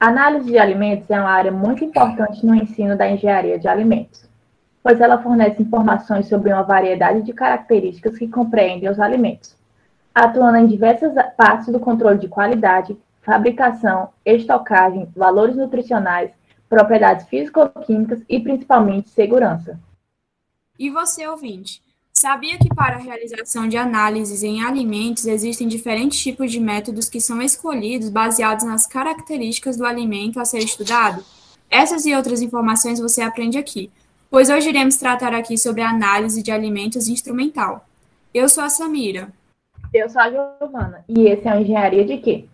Análise de alimentos é uma área muito importante no ensino da engenharia de alimentos, pois ela fornece informações sobre uma variedade de características que compreendem os alimentos, atuando em diversas partes do controle de qualidade, fabricação, estocagem, valores nutricionais, propriedades físico-químicas e principalmente segurança. E você, ouvinte? Sabia que para a realização de análises em alimentos existem diferentes tipos de métodos que são escolhidos baseados nas características do alimento a ser estudado? Essas e outras informações você aprende aqui, pois hoje iremos tratar aqui sobre a análise de alimentos instrumental. Eu sou a Samira. Eu sou a Giovana. E esse é o Engenharia de quê?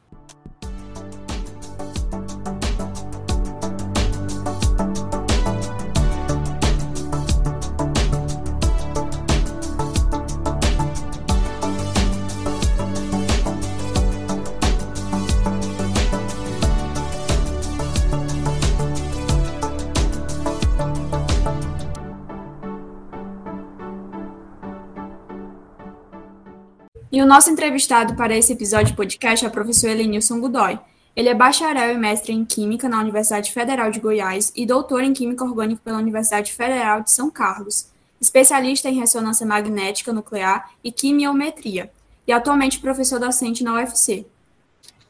O nosso entrevistado para esse episódio de podcast é o professor Elenilson Godoy. Ele é bacharel e mestre em Química na Universidade Federal de Goiás e doutor em Química Orgânica pela Universidade Federal de São Carlos, especialista em ressonância magnética nuclear e quimiometria, e atualmente professor docente na UFC.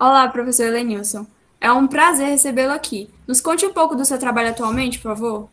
Olá, professor Elenilson. É um prazer recebê-lo aqui. Nos conte um pouco do seu trabalho atualmente, por favor.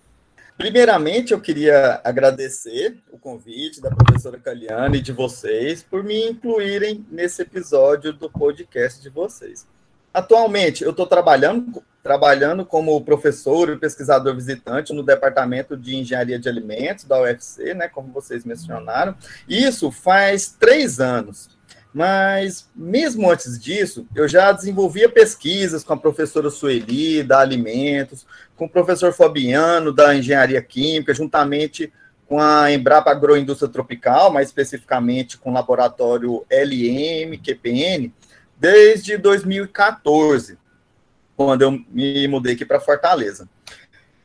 Primeiramente, eu queria agradecer o convite da professora Caliane e de vocês por me incluírem nesse episódio do podcast de vocês. Atualmente, eu estou trabalhando, trabalhando como professor e pesquisador visitante no Departamento de Engenharia de Alimentos da UFC, né, como vocês mencionaram. Isso faz três anos. Mas, mesmo antes disso, eu já desenvolvia pesquisas com a professora Sueli, da Alimentos, com o professor Fabiano, da Engenharia Química, juntamente com a Embrapa Agroindústria Tropical, mais especificamente com o laboratório LM, QPN, desde 2014, quando eu me mudei aqui para Fortaleza.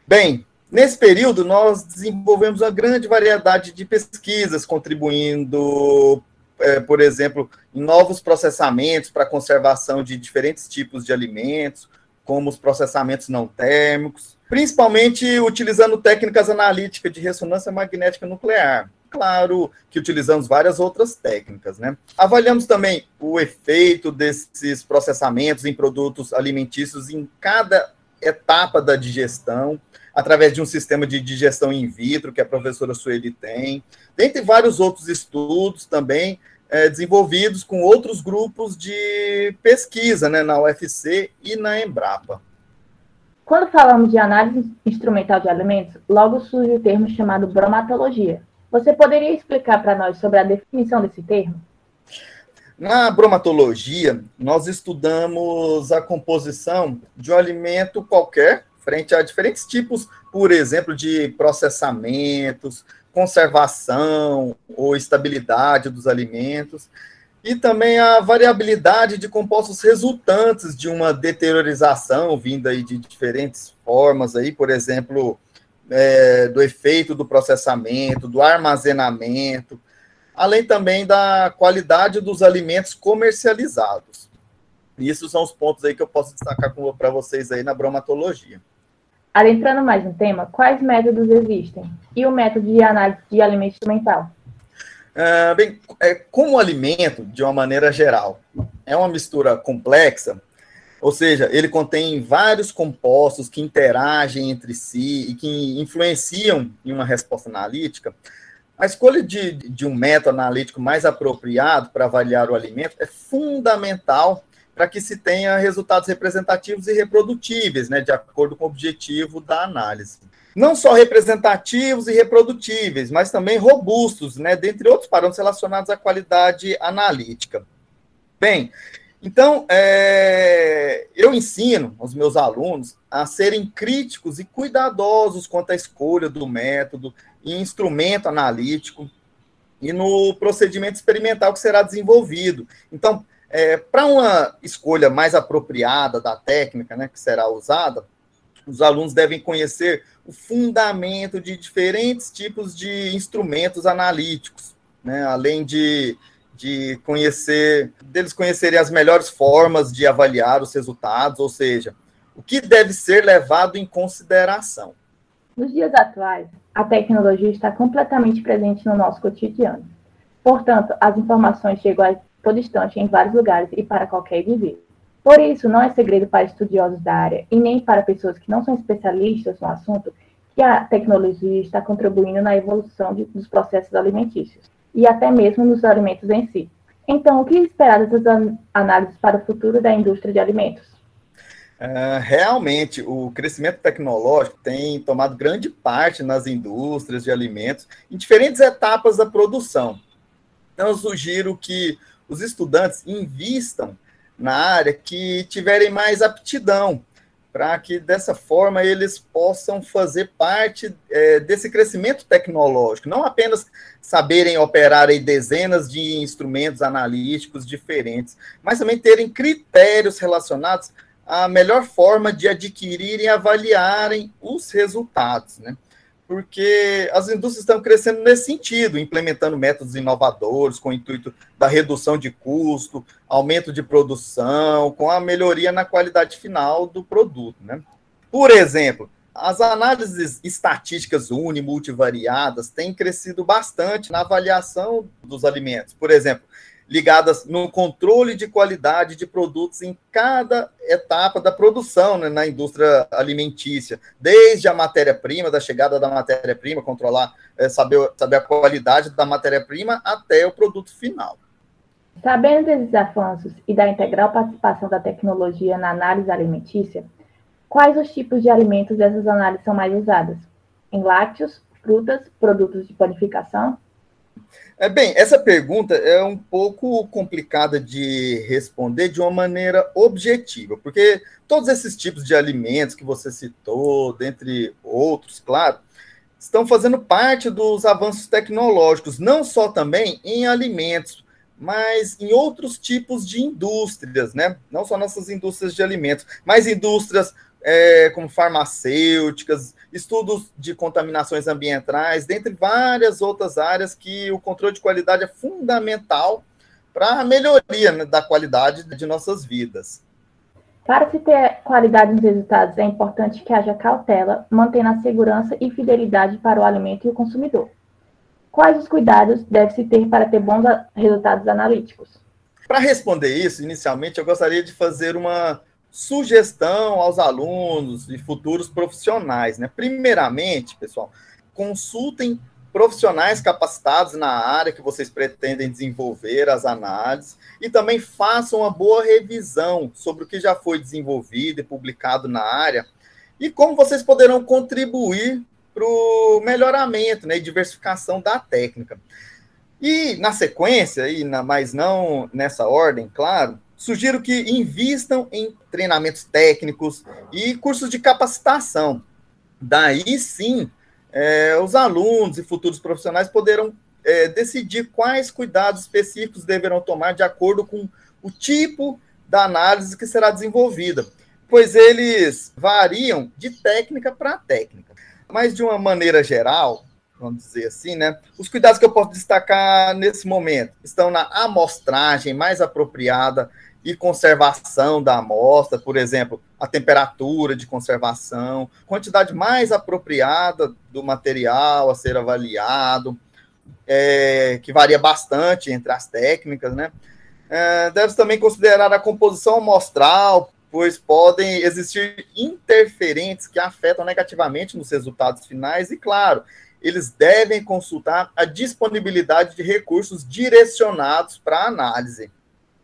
Bem, nesse período, nós desenvolvemos uma grande variedade de pesquisas, contribuindo é, por exemplo, em novos processamentos para conservação de diferentes tipos de alimentos, como os processamentos não térmicos, principalmente utilizando técnicas analíticas de ressonância magnética nuclear. Claro que utilizamos várias outras técnicas, né? Avaliamos também o efeito desses processamentos em produtos alimentícios em cada etapa da digestão, através de um sistema de digestão in vitro que a professora Sueli tem, dentre vários outros estudos também é, desenvolvidos com outros grupos de pesquisa né, na UFC e na Embrapa. Quando falamos de análise instrumental de alimentos, logo surge o termo chamado bromatologia. Você poderia explicar para nós sobre a definição desse termo? Na bromatologia, nós estudamos a composição de um alimento qualquer frente a diferentes tipos, por exemplo, de processamentos, conservação ou estabilidade dos alimentos, e também a variabilidade de compostos resultantes de uma deteriorização vinda aí de diferentes formas, aí, por exemplo, é, do efeito do processamento, do armazenamento, além também da qualidade dos alimentos comercializados. E esses são os pontos aí que eu posso destacar para vocês aí na bromatologia. Adentrando mais no tema, quais métodos existem? E o método de análise de alimento instrumental? Uh, bem, é, como alimento, de uma maneira geral, é uma mistura complexa, ou seja, ele contém vários compostos que interagem entre si e que influenciam em uma resposta analítica, a escolha de, de um método analítico mais apropriado para avaliar o alimento é fundamental para que se tenha resultados representativos e reprodutíveis, né, de acordo com o objetivo da análise. Não só representativos e reprodutíveis, mas também robustos, né, dentre outros parâmetros relacionados à qualidade analítica. Bem, então, é, eu ensino os meus alunos a serem críticos e cuidadosos quanto à escolha do método e instrumento analítico e no procedimento experimental que será desenvolvido. Então, é, Para uma escolha mais apropriada da técnica né, que será usada, os alunos devem conhecer o fundamento de diferentes tipos de instrumentos analíticos, né, além de, de conhecer, deles conhecerem as melhores formas de avaliar os resultados, ou seja, o que deve ser levado em consideração? Nos dias atuais, a tecnologia está completamente presente no nosso cotidiano. Portanto, as informações chegam todo instante em vários lugares e para qualquer indivíduo. Por isso, não é segredo para estudiosos da área e nem para pessoas que não são especialistas no assunto que a tecnologia está contribuindo na evolução de, dos processos alimentícios e até mesmo nos alimentos em si. Então, o que esperar dessas análises para o futuro da indústria de alimentos? Uh, realmente, o crescimento tecnológico tem tomado grande parte nas indústrias de alimentos em diferentes etapas da produção. Então, eu sugiro que os estudantes invistam na área que tiverem mais aptidão, para que dessa forma eles possam fazer parte é, desse crescimento tecnológico, não apenas saberem operar em dezenas de instrumentos analíticos diferentes, mas também terem critérios relacionados à melhor forma de adquirirem e avaliarem os resultados, né? Porque as indústrias estão crescendo nesse sentido, implementando métodos inovadores com o intuito da redução de custo, aumento de produção, com a melhoria na qualidade final do produto. Né? Por exemplo, as análises estatísticas uni multivariadas têm crescido bastante na avaliação dos alimentos. Por exemplo, ligadas no controle de qualidade de produtos em cada etapa da produção né, na indústria alimentícia, desde a matéria-prima, da chegada da matéria-prima, controlar, é, saber, saber a qualidade da matéria-prima até o produto final. Sabendo desses avanços e da integral participação da tecnologia na análise alimentícia, quais os tipos de alimentos dessas análises são mais usadas? Em lácteos, frutas, produtos de panificação? É, bem, essa pergunta é um pouco complicada de responder de uma maneira objetiva, porque todos esses tipos de alimentos que você citou, dentre outros, claro, estão fazendo parte dos avanços tecnológicos, não só também em alimentos, mas em outros tipos de indústrias, né? Não só nossas indústrias de alimentos, mas indústrias é, como farmacêuticas, estudos de contaminações ambientais, dentre várias outras áreas que o controle de qualidade é fundamental para a melhoria né, da qualidade de nossas vidas. Para se ter qualidade nos resultados, é importante que haja cautela, mantendo a segurança e fidelidade para o alimento e o consumidor. Quais os cuidados deve-se ter para ter bons resultados analíticos? Para responder isso, inicialmente, eu gostaria de fazer uma sugestão aos alunos e futuros profissionais, né? Primeiramente, pessoal, consultem profissionais capacitados na área que vocês pretendem desenvolver as análises e também façam uma boa revisão sobre o que já foi desenvolvido e publicado na área e como vocês poderão contribuir para o melhoramento né, e diversificação da técnica. E na sequência, e na, mas não nessa ordem, claro, sugiro que invistam em treinamentos técnicos e cursos de capacitação. Daí sim, é, os alunos e futuros profissionais poderão é, decidir quais cuidados específicos deverão tomar de acordo com o tipo da análise que será desenvolvida, pois eles variam de técnica para técnica. Mas, de uma maneira geral, vamos dizer assim, né? Os cuidados que eu posso destacar nesse momento estão na amostragem mais apropriada, e conservação da amostra, por exemplo, a temperatura de conservação, quantidade mais apropriada do material a ser avaliado, é, que varia bastante entre as técnicas, né? É, Deve-se também considerar a composição amostral, pois podem existir interferentes que afetam negativamente nos resultados finais, e claro, eles devem consultar a disponibilidade de recursos direcionados para análise.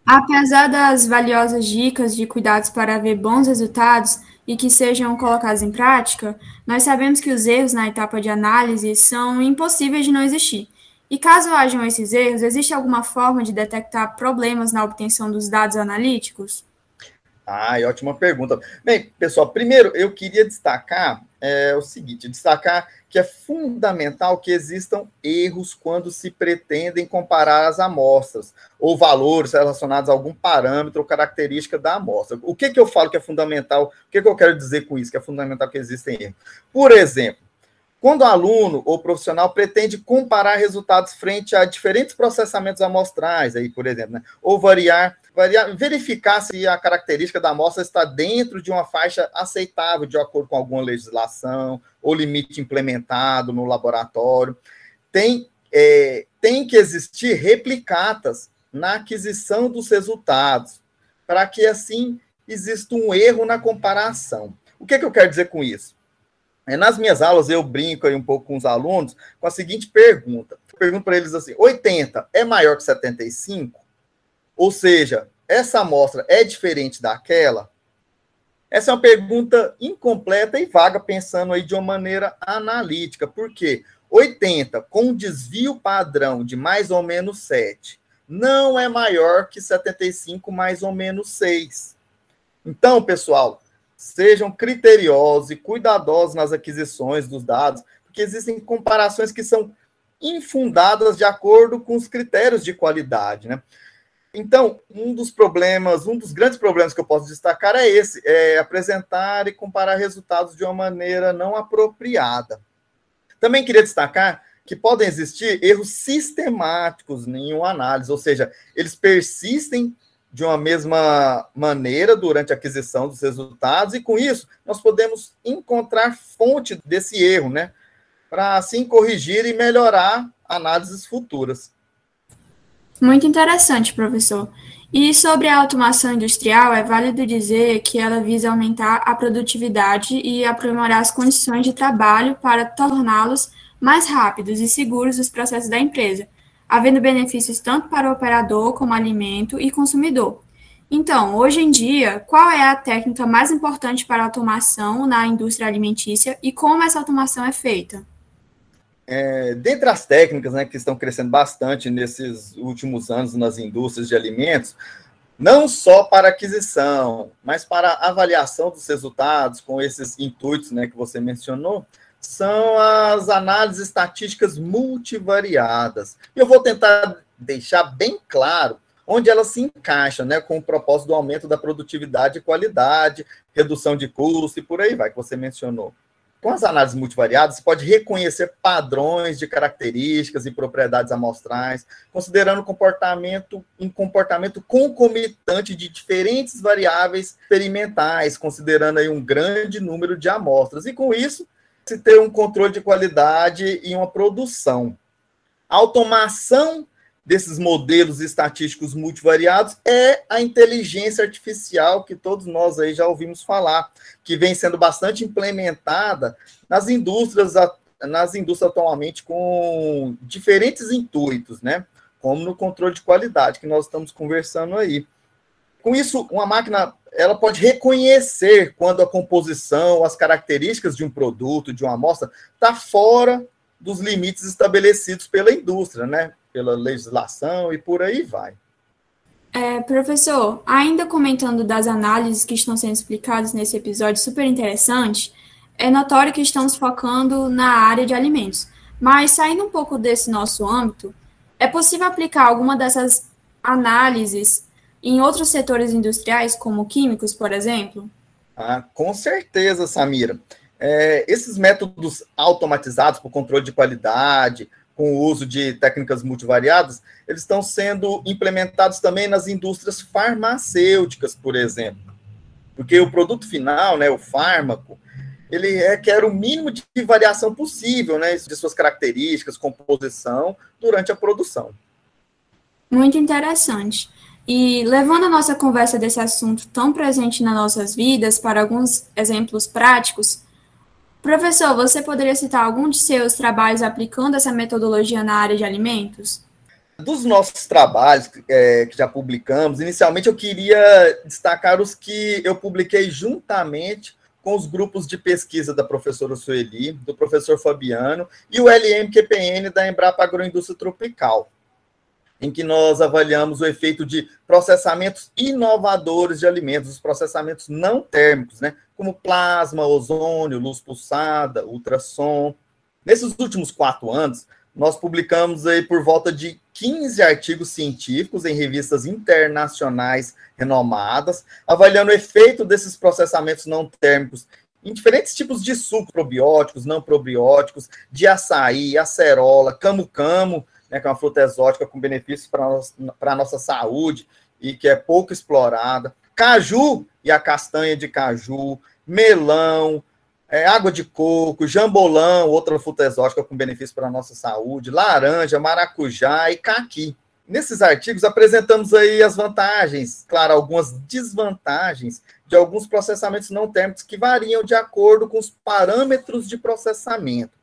Apesar das valiosas dicas de cuidados para ver bons resultados e que sejam colocados em prática, nós sabemos que os erros na etapa de análise são impossíveis de não existir. E caso hajam esses erros, existe alguma forma de detectar problemas na obtenção dos dados analíticos? Ah, ótima pergunta. Bem, pessoal, primeiro eu queria destacar é, o seguinte: destacar que é fundamental que existam erros quando se pretendem comparar as amostras ou valores relacionados a algum parâmetro ou característica da amostra. O que, que eu falo que é fundamental? O que, que eu quero dizer com isso? Que é fundamental que existem erros. Por exemplo, quando o aluno ou profissional pretende comparar resultados frente a diferentes processamentos amostrais, aí, por exemplo, né, ou variar verificar se a característica da amostra está dentro de uma faixa aceitável, de acordo com alguma legislação ou limite implementado no laboratório. Tem, é, tem que existir replicatas na aquisição dos resultados, para que assim exista um erro na comparação. O que, que eu quero dizer com isso? É, nas minhas aulas, eu brinco aí um pouco com os alunos com a seguinte pergunta. Eu pergunto para eles assim: 80 é maior que 75? Ou seja, essa amostra é diferente daquela? Essa é uma pergunta incompleta e vaga, pensando aí de uma maneira analítica. Por quê? 80 com desvio padrão de mais ou menos 7 não é maior que 75 mais ou menos 6. Então, pessoal, sejam criteriosos e cuidadosos nas aquisições dos dados, porque existem comparações que são infundadas de acordo com os critérios de qualidade, né? Então, um dos problemas, um dos grandes problemas que eu posso destacar é esse, é apresentar e comparar resultados de uma maneira não apropriada. Também queria destacar que podem existir erros sistemáticos em uma análise, ou seja, eles persistem de uma mesma maneira durante a aquisição dos resultados, e com isso nós podemos encontrar fonte desse erro, né? Para assim corrigir e melhorar análises futuras. Muito interessante, professor. E sobre a automação industrial, é válido dizer que ela visa aumentar a produtividade e aprimorar as condições de trabalho para torná-los mais rápidos e seguros os processos da empresa, havendo benefícios tanto para o operador como alimento e consumidor. Então, hoje em dia, qual é a técnica mais importante para a automação na indústria alimentícia e como essa automação é feita? É, dentre as técnicas né, que estão crescendo bastante nesses últimos anos nas indústrias de alimentos, não só para aquisição, mas para avaliação dos resultados com esses intuitos né, que você mencionou, são as análises estatísticas multivariadas. Eu vou tentar deixar bem claro onde elas se encaixam, né, com o propósito do aumento da produtividade e qualidade, redução de custo e por aí vai, que você mencionou. Com as análises multivariadas, você pode reconhecer padrões de características e propriedades amostrais, considerando comportamento, um comportamento concomitante de diferentes variáveis experimentais, considerando aí um grande número de amostras. E com isso, se ter um controle de qualidade e uma produção. A automação desses modelos estatísticos multivariados é a inteligência artificial que todos nós aí já ouvimos falar, que vem sendo bastante implementada nas indústrias, nas indústrias atualmente com diferentes intuitos, né? Como no controle de qualidade que nós estamos conversando aí. Com isso, uma máquina ela pode reconhecer quando a composição, as características de um produto, de uma amostra, está fora dos limites estabelecidos pela indústria, né? Pela legislação e por aí vai. É, professor, ainda comentando das análises que estão sendo explicadas nesse episódio super interessante, é notório que estamos focando na área de alimentos. Mas saindo um pouco desse nosso âmbito, é possível aplicar alguma dessas análises em outros setores industriais, como químicos, por exemplo? Ah, com certeza, Samira. É, esses métodos automatizados para o controle de qualidade, com o uso de técnicas multivariadas, eles estão sendo implementados também nas indústrias farmacêuticas, por exemplo. Porque o produto final, né, o fármaco, ele requer o mínimo de variação possível, né, de suas características, composição, durante a produção. Muito interessante. E levando a nossa conversa desse assunto tão presente nas nossas vidas para alguns exemplos práticos, professor, você poderia citar algum de seus trabalhos aplicando essa metodologia na área de alimentos? Dos nossos trabalhos é, que já publicamos, inicialmente eu queria destacar os que eu publiquei juntamente com os grupos de pesquisa da professora Sueli, do professor Fabiano e o LMQPN da Embrapa Agroindústria Tropical em que nós avaliamos o efeito de processamentos inovadores de alimentos, os processamentos não térmicos, né? Como plasma, ozônio, luz pulsada, ultrassom. Nesses últimos quatro anos, nós publicamos aí por volta de 15 artigos científicos em revistas internacionais renomadas, avaliando o efeito desses processamentos não térmicos em diferentes tipos de suco, probióticos, não probióticos, de açaí, acerola, camo-camo, né, que é uma fruta exótica com benefícios para a nossa saúde, e que é pouco explorada. Caju e a castanha de caju, melão, é, água de coco, jambolão, outra fruta exótica com benefício para a nossa saúde, laranja, maracujá e caqui. Nesses artigos apresentamos aí as vantagens, claro, algumas desvantagens de alguns processamentos não térmicos que variam de acordo com os parâmetros de processamento.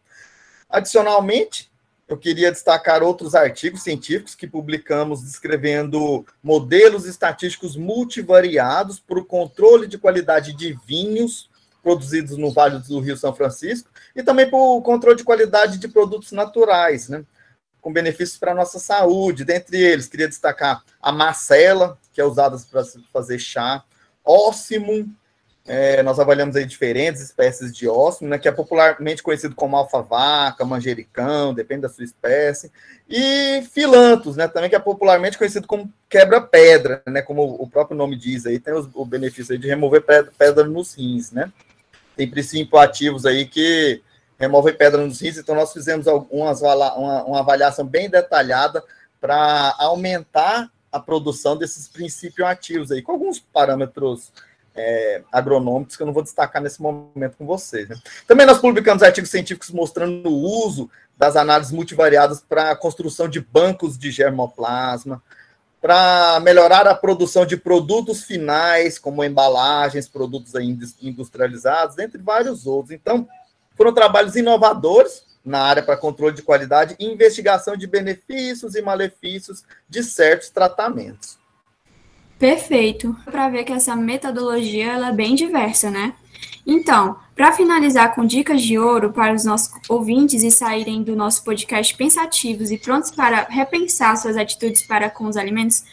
Adicionalmente, eu queria destacar outros artigos científicos que publicamos descrevendo modelos estatísticos multivariados para o controle de qualidade de vinhos produzidos no Vale do Rio São Francisco e também para o controle de qualidade de produtos naturais, né? com benefícios para a nossa saúde. Dentre eles, queria destacar a macela, que é usada para fazer chá, óssimo, é, nós avaliamos aí diferentes espécies de óssimo, né, que é popularmente conhecido como alfa-vaca, manjericão, depende da sua espécie, e filantos, né, também que é popularmente conhecido como quebra-pedra, né, como o próprio nome diz aí, tem os, o benefício de remover pedra, pedra nos rins, né. Tem princípios ativos aí que removem pedra nos rins, então nós fizemos algumas, uma, uma avaliação bem detalhada para aumentar a produção desses princípios ativos aí, com alguns parâmetros é, agronômicos que eu não vou destacar nesse momento com vocês. Né? Também nós publicamos artigos científicos mostrando o uso das análises multivariadas para a construção de bancos de germoplasma, para melhorar a produção de produtos finais, como embalagens, produtos industrializados, entre vários outros. Então, foram trabalhos inovadores na área para controle de qualidade e investigação de benefícios e malefícios de certos tratamentos. Perfeito. Para ver que essa metodologia ela é bem diversa, né? Então, para finalizar com dicas de ouro para os nossos ouvintes e saírem do nosso podcast pensativos e prontos para repensar suas atitudes para com os alimentos,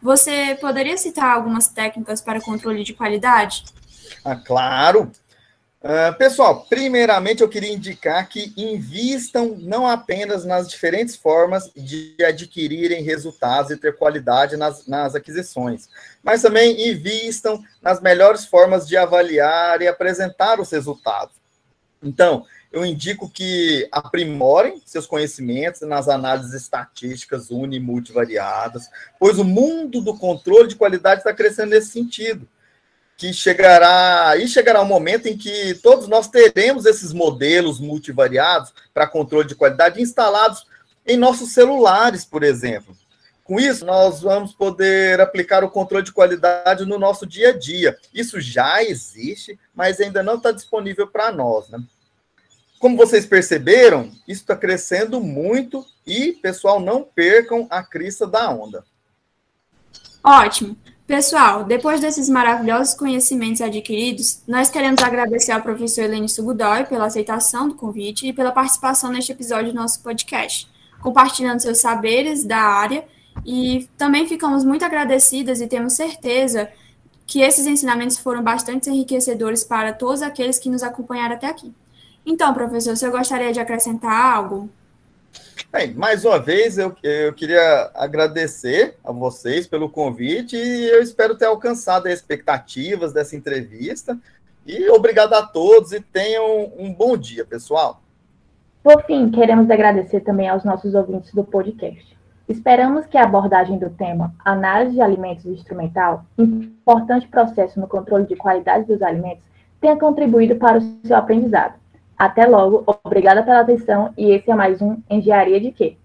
você poderia citar algumas técnicas para controle de qualidade? Ah, claro! Uh, pessoal, primeiramente eu queria indicar que invistam não apenas nas diferentes formas de adquirirem resultados e ter qualidade nas, nas aquisições, mas também invistam nas melhores formas de avaliar e apresentar os resultados. Então, eu indico que aprimorem seus conhecimentos nas análises estatísticas uni e multivariadas, pois o mundo do controle de qualidade está crescendo nesse sentido que chegará e chegará um momento em que todos nós teremos esses modelos multivariados para controle de qualidade instalados em nossos celulares, por exemplo. Com isso, nós vamos poder aplicar o controle de qualidade no nosso dia a dia. Isso já existe, mas ainda não está disponível para nós. Né? Como vocês perceberam, isso está crescendo muito e, pessoal, não percam a crista da onda. Ótimo. Pessoal, depois desses maravilhosos conhecimentos adquiridos, nós queremos agradecer ao professor Helene Sugudói pela aceitação do convite e pela participação neste episódio do nosso podcast, compartilhando seus saberes da área e também ficamos muito agradecidas e temos certeza que esses ensinamentos foram bastante enriquecedores para todos aqueles que nos acompanharam até aqui. Então, professor, você gostaria de acrescentar algo? Bem, mais uma vez eu, eu queria agradecer a vocês pelo convite e eu espero ter alcançado as expectativas dessa entrevista. E obrigado a todos e tenham um bom dia, pessoal. Por fim, queremos agradecer também aos nossos ouvintes do podcast. Esperamos que a abordagem do tema análise de alimentos instrumental, importante processo no controle de qualidade dos alimentos, tenha contribuído para o seu aprendizado. Até logo, obrigada pela atenção e esse é mais um Engenharia de Quê?